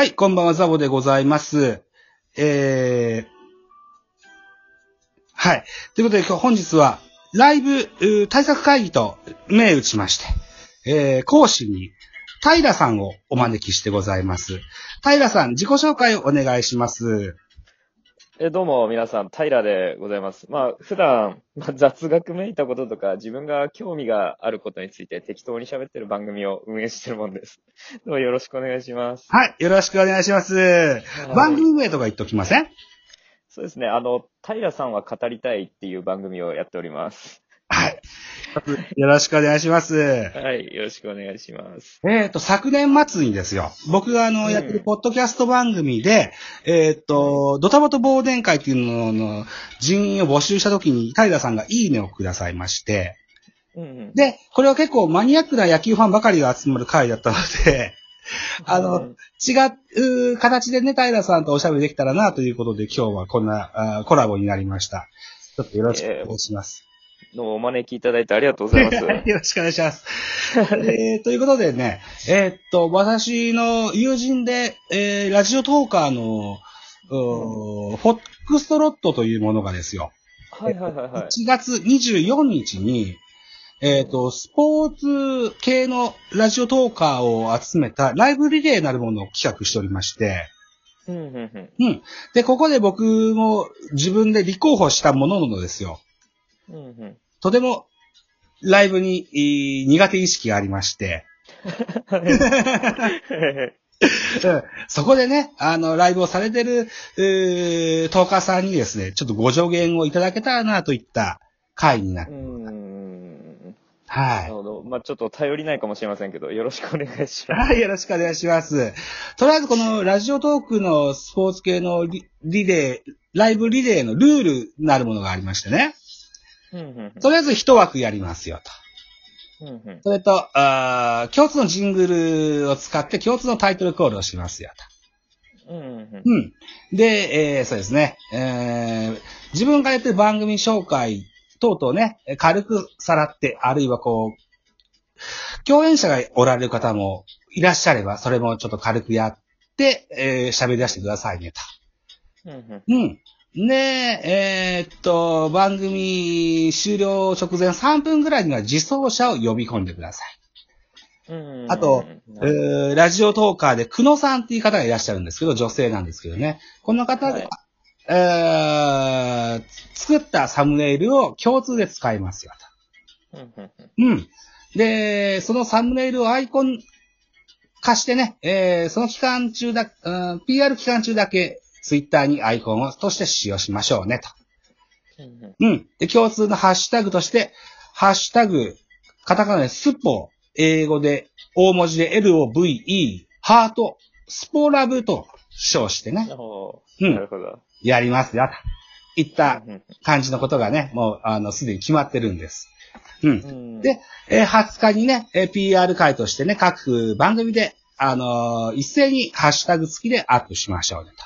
はい、こんばんは、ザボでございます。えー、はい。ということで、今日本日は、ライブ対策会議と銘打ちまして、えー、講師に、平さんをお招きしてございます。平さん、自己紹介をお願いします。え、どうも、皆さん、平でございます。まあ、普段、まあ、雑学めいたこととか、自分が興味があることについて適当に喋ってる番組を運営してるもんです。どうもよろしくお願いします。はい、よろしくお願いします。番組名とか言っときません？そうですね、あの、平さんは語りたいっていう番組をやっております。はい。よろしくお願いします。はい、よろしくお願いします。えっ、と、昨年末にですよ、僕があの、うんやってるポッドキャスト番組で、えっ、と、ドタバト忘年会っていうのの人員を募集した時に、平さんがいいねをくださいまして、うんうん。で、これは結構マニアックな野球ファンばかりが集まる会だったので、あの、うん違う形でね、平さんとおしゃべりできたらなということで今日はこんなコラボになりました。ちょっとよろしくお願いします。どうもお招きいただいてありがとうございます。よろしくお願いします。えーということでね、えーっと、私の友人で、えーラジオトーカーの、うーフォックストロットというものがですよ、はいはいはいはい。1月24日に、えーっと、スポーツ系のラジオトーカーを集めたライブリレーなるものを企画しておりまして。うん。で、ここで僕も自分で立候補したもののですよ、うんうん。とてもライブにいい苦手意識がありまして、うんそこでね、あの、ライブをされてる、えー、トーカーさんにですね、ちょっとご助言をいただけたらなといった回になる。うんうん。はなるほど。まあちょっと頼りないかもしれませんけど、よろしくお願いしい。ます。はい、よろしくお願いします。とりあえずこのラジオトークのスポーツ系のリリレー、ライブリレーのルールなるものがありましてね。とりあえず一枠やりますよと。それと、あー共通のジングルを使って共通のタイトルコールをしますよと。うん。で、えーそうですね。えー自分がやってる番組紹介等々ね、軽くさらって、あるいはこう、共演者がおられる方もいらっしゃれば、それもちょっと軽くやって、えー喋り出してくださいねと。うんうんうん。で、えーっと、番組終了直前3分ぐらいには自走者を呼び込んでください。うんあと、ラジオトーカーで、久野さんっていう方がいらっしゃるんですけど、女性なんですけどね。この方が、はいえー作ったサムネイルを共通で使いますよと。うん。で、そのサムネイルをアイコン化してね、えーその期間中だ、うん PR 期間中だけ、ツイッターにアイコンをとして使用しましょうねと。うん。で、共通のハッシュタグとして、ハッシュタグ、カタカナでスポ、英語で大文字で LOVE、ハート、スポラブと称してね、おうんーなるほど。やりますよ、といったうん感じのことがね、もう、あの、すでに決まってるんです。うん。うんで、えー20日にね、えー PR 会としてね、各番組で、あのー一斉にハッシュタグ付きでアップしましょうね、と。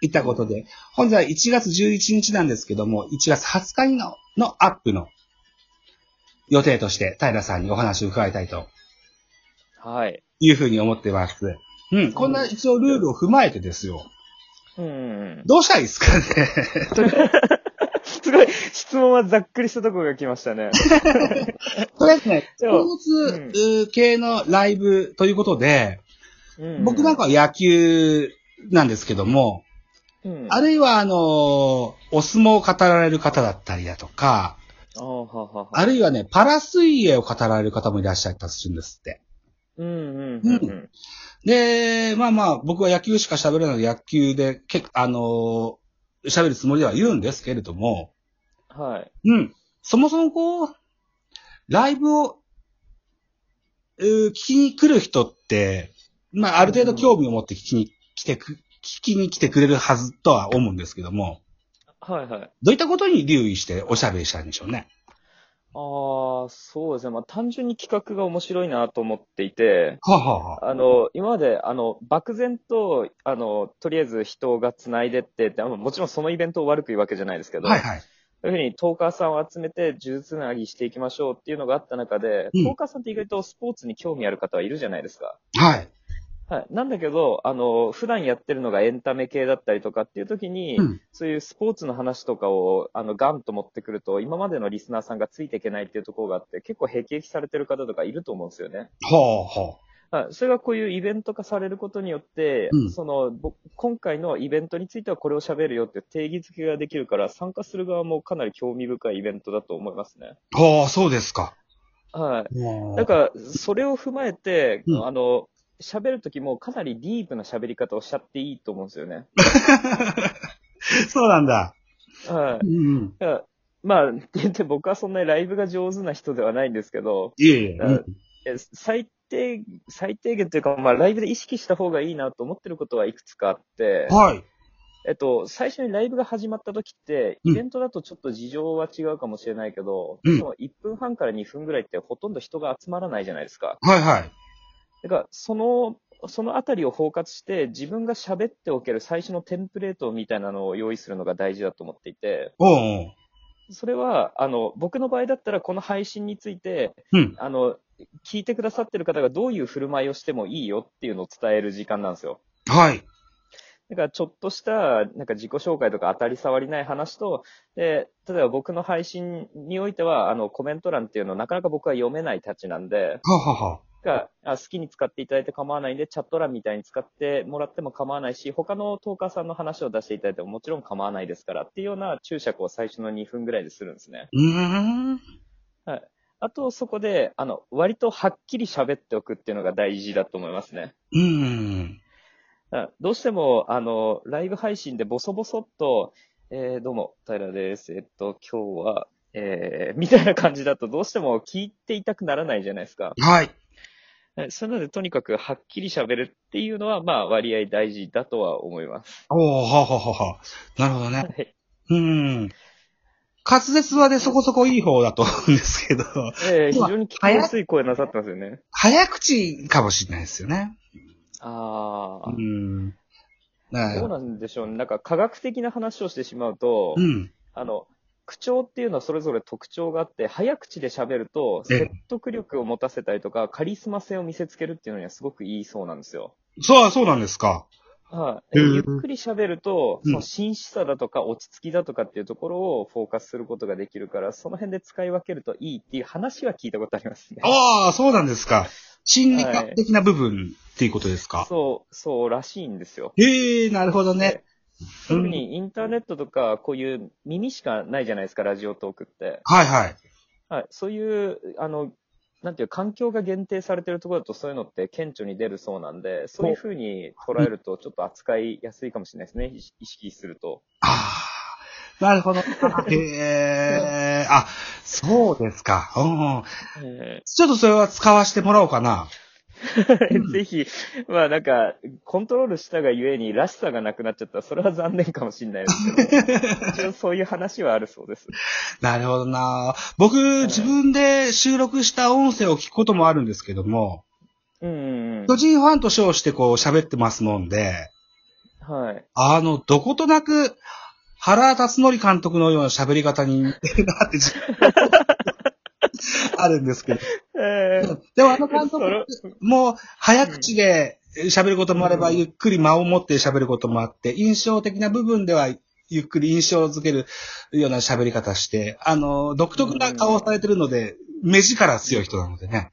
いったことで、本日は1月11日なんですけども、1月20日にの、のアップの予定として、平さんにお話を伺いたいとはい。いうふうに思ってます。うん。こんな一応ルールを踏まえてですよ。うんうんどうしたらいいですかねすごい、質問はざっくりしたところが来ましたね。とりあえずね、スポーツ系のライブということで、僕なんかか、は野球なんですけども、うんあるいはあの、お相撲を語られる方だったりだとか、ああるいはね、パラ水泳を語られる方もいらっしゃったりするんですって。うんうんうんうん。で、まあまあ、僕は野球しか喋れないので野球で、結構、あのー喋るつもりではいるんですけれども、はい。うん。そもそもこう、ライブを、うー聞きに来る人って、まあ、ある程度興味を持って聞きに来てく、聞きに来てくれるはずとは思うんですけども、はいはい。どういったことに留意しておしゃべりしたんでしょうね。ああ、そうですね。まあ、単純に企画が面白いなと思っていて、はあ、はあはあ、あの、今まで、あの、漠然と、あの、とりあえず人が繋いでってもちろんそのイベントを悪く言うわけじゃないですけど、はいはい。そういうふうにトーカーさんを集めて、呪術つなぎしていきましょうっていうのがあった中で、うんトーカーさんって意外とスポーツに興味ある方はいるじゃないですか。はい。はい。なんだけど、あの、普段やってるのがエンタメ系だったりとかっていう時に、うんそういうスポーツの話とかを、あの、ガンと持ってくると、今までのリスナーさんがついていけないっていうところがあって、結構辟易されてる方とかいると思うんですよね。ほうほはい。それがこういうイベント化されることによって、うんその、ぼ今回のイベントについてはこれを喋るよって定義づけができるから、参加する側もかなり興味深いイベントだと思いますね。う。ほう、そうですか。はい。だだから、それを踏まえて、うんあの、喋るときもかなりディープな喋り方をしちゃっていいと思うんですよね。そうなんだ。はい。うん。まあ、って言って僕はそんなにライブが上手な人ではないんですけど、いえいえ。最低、最低限というか、まあ、ライブで意識した方がいいなと思ってることはいくつかあって、はい。えっと、最初にライブが始まった時って、うんイベントだとちょっと事情は違うかもしれないけど、うんでも1分半から2分ぐらいってほとんど人が集まらないじゃないですか。はいはい。だから、その、そのあたりを包括して、自分が喋っておける最初のテンプレートみたいなのを用意するのが大事だと思っていて。それは、あの、僕の場合だったら、この配信について、うん。あの、聞いてくださってる方がどういう振る舞いをしてもいいよっていうのを伝える時間なんですよ。はい。だから、ちょっとした、なんか自己紹介とか当たり障りない話と、で、例えば僕の配信においては、あの、コメント欄っていうのをなかなか僕は読めないたちなんで、ははは。があ好きに使っていただいて構わないんで、チャット欄みたいに使ってもらっても構わないし、他のトーカーさんの話を出していただいてももちろん構わないですからっていうような注釈を最初の2分ぐらいでするんですね。うーん。あと、そこで、あの、割とはっきり喋っておくっていうのが大事だと思いますね。うーん。あどうしても、あの、ライブ配信でボソボソっと、えー、どうも、平です。えっと、今日は、えー、みたいな感じだとどうしても聞いていたくならないじゃないですか。はい。はいそれなので、とにかくはっきり喋るっていうのは、まあ、割合大事だとは思います。おおはははは。なるほどね。はい。うーん。滑舌はね、そこそこいい方だと思うんですけど、えー、非常に聞きやすい声なさってますよね。早口かもしれないですよね。ああう。ん。だどうなんでしょうね。なんか科学的な話をしてしまうと、うん。あの、口調っていうのはそれぞれ特徴があって、早口で喋ると、ええ説得力を持たせたりとか、カリスマ性を見せつけるっていうのにはすごくいいそうなんですよ。そう、そうなんですか。はい。へえゆっくり喋ると、うんその真摯さだとか落ち着きだとかっていうところをフォーカスすることができるから、その辺で使い分けるといいっていう話は聞いたことありますね。ああ、そうなんですか。心理学的な部分っていうことですか。そう、そうらしいんですよ。へえ、なるほどね。特にインターネットとか、こういう耳しかないじゃないですか、ラジオトークって。はいはい。はい。そういう、あの、なんていう、環境が限定されてるところだとそういうのって顕著に出るそうなんで、そういうふうに捉えるとちょっと扱いやすいかもしれないですね。意識すると。ああ、なるほど。へえ、あ、そうですか。うん。えちょっとそれは使わせてもらおうかな。ー ぜひ、まあなんか、コントロールしたがゆえにらしさがなくなっちゃったら、それは残念かもしれないですけど、一応そういう話はあるそうです。なるほどな。僕、自分で収録した音声を聞くこともあるんですけども、うんうんうん。巨人ファンと称してこう喋ってますもんで、はい。あの、どことなく、原辰徳監督のような喋り方に似てるなってあるんですけど。えーでもあの監督もう早口で喋ることもあれば、ゆっくり間を持って喋ることもあって、印象的な部分ではゆっくり印象づけるような喋り方して、あの、独特な顔をされてるので、目力強い人なのでね。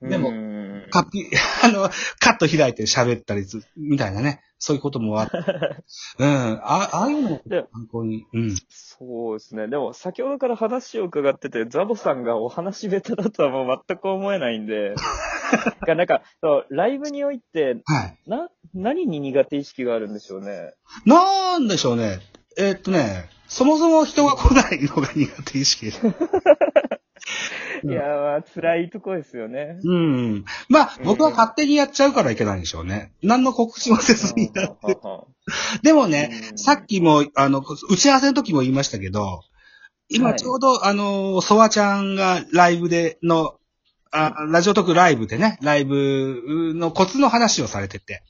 でもうんカッピ、あの、カット開いて喋ったりする、みたいなね。そういうこともあって。うん。あああいうのもで参考に。うん。そうですね。でも、先ほどから話を伺ってて、ザボさんがお話下手だとはもう全く思えないんで、がなんかそう、ライブにおいて、はい。な、何に苦手意識があるんでしょうね？なんでしょうね。えーっとね、そもそも人が来ないのが苦手意識。うんいやー、まあ、辛いとこですよね。うん。まあ、僕は勝手にやっちゃうからいけないんでしょうね。何の告知もせずにやって。でもね、うんさっきも、あの、打ち合わせの時も言いましたけど、今はいちょうど、あの、ソワちゃんがライブでの、あラジオトークライブでね、ライブのコツの話をされてて、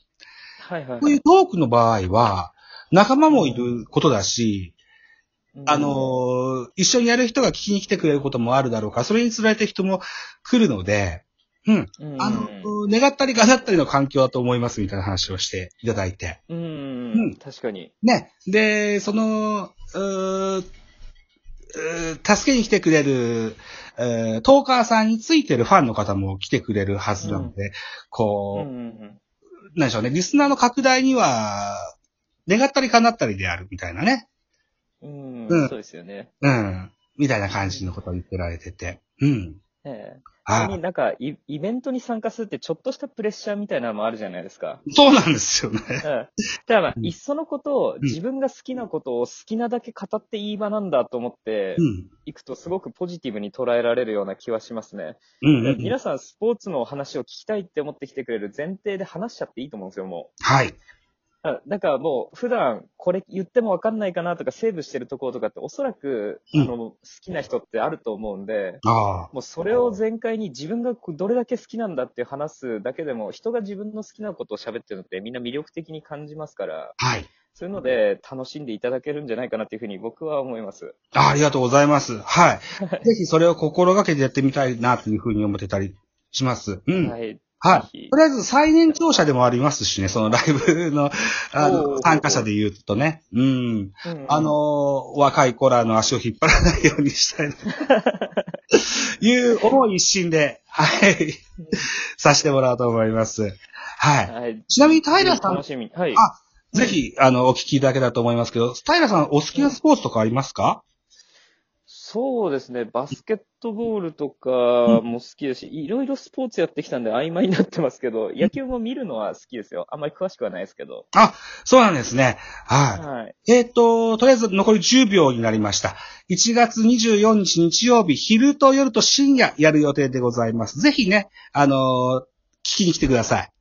はいはい、こういうトークの場合は、仲間もいることだし、うんあのー一緒にやる人が聞きに来てくれることもあるだろうから、それに釣られて人も来るので、うん。うんあの、願ったり叶ったりの環境だと思いますみたいな話をしていただいて。うん、うん確かに。ね。で、その、う助けに来てくれる、えートーカーさんについてるファンの方も来てくれるはずなので、うこう、んうんなんでしょうね、リスナーの拡大には、願ったり叶ったりであるみたいなね。うん、うんそうですよね。うん。みたいな感じのことを言ってられてて。うん。ええ。ちはなみになんかイ、イベントに参加するってちょっとしたプレッシャーみたいなのもあるじゃないですか。い。そうなんですよね。うん。だからまあう、んいっそのことを自分が好きなことを好きなだけ語っていい場なんだと思ってうん。いくとすごくポジティブに捉えられるような気はしますね。うん、うん。皆さんスポーツの話を聞きたいって思ってきてくれる前提で話しちゃっていいと思うんですよ、もう。はい。あだからもう、普段これ言ってもわかんないかなとかセーブしてるところとかっておそらく、うんあの、好きな人ってあると思うんで、ああ。もうそれを全開に自分がどれだけ好きなんだって話すだけでも、人が自分の好きなことを喋ってるのってみんな魅力的に感じますから、はい。そういうので楽しんでいただけるんじゃないかなっていうふうに僕は思います。あありがとうございます。はい。ぜひそれを心がけてやってみたいなというふうに思ってたりします。うん。はい。はい。とりあえず最年長者でもありますしね、そのライブの、あおの、ー参加者で言うとね。うん。うんあの、若い子らの足を引っ張らないようにしたいな。いう思い一心で、はい。させてもらおうと思います。はい。はい。ちなみに平さん楽しみ。はい。あぜひ、あの、お聞きいただけたらと思いますけど、平さんお好きなスポーツとかありますか？そうですね。バスケットボールとかも好きですし、いろいろスポーツやってきたんで曖昧になってますけど、野球も見るのは好きですよ。あんまり詳しくはないですけど。そうなんですね。はい。はい。えっ、と、とりあえず残り10秒になりました。1月24日日曜日、昼と夜と深夜やる予定でございます。ぜひね、あのー聞きに来てください。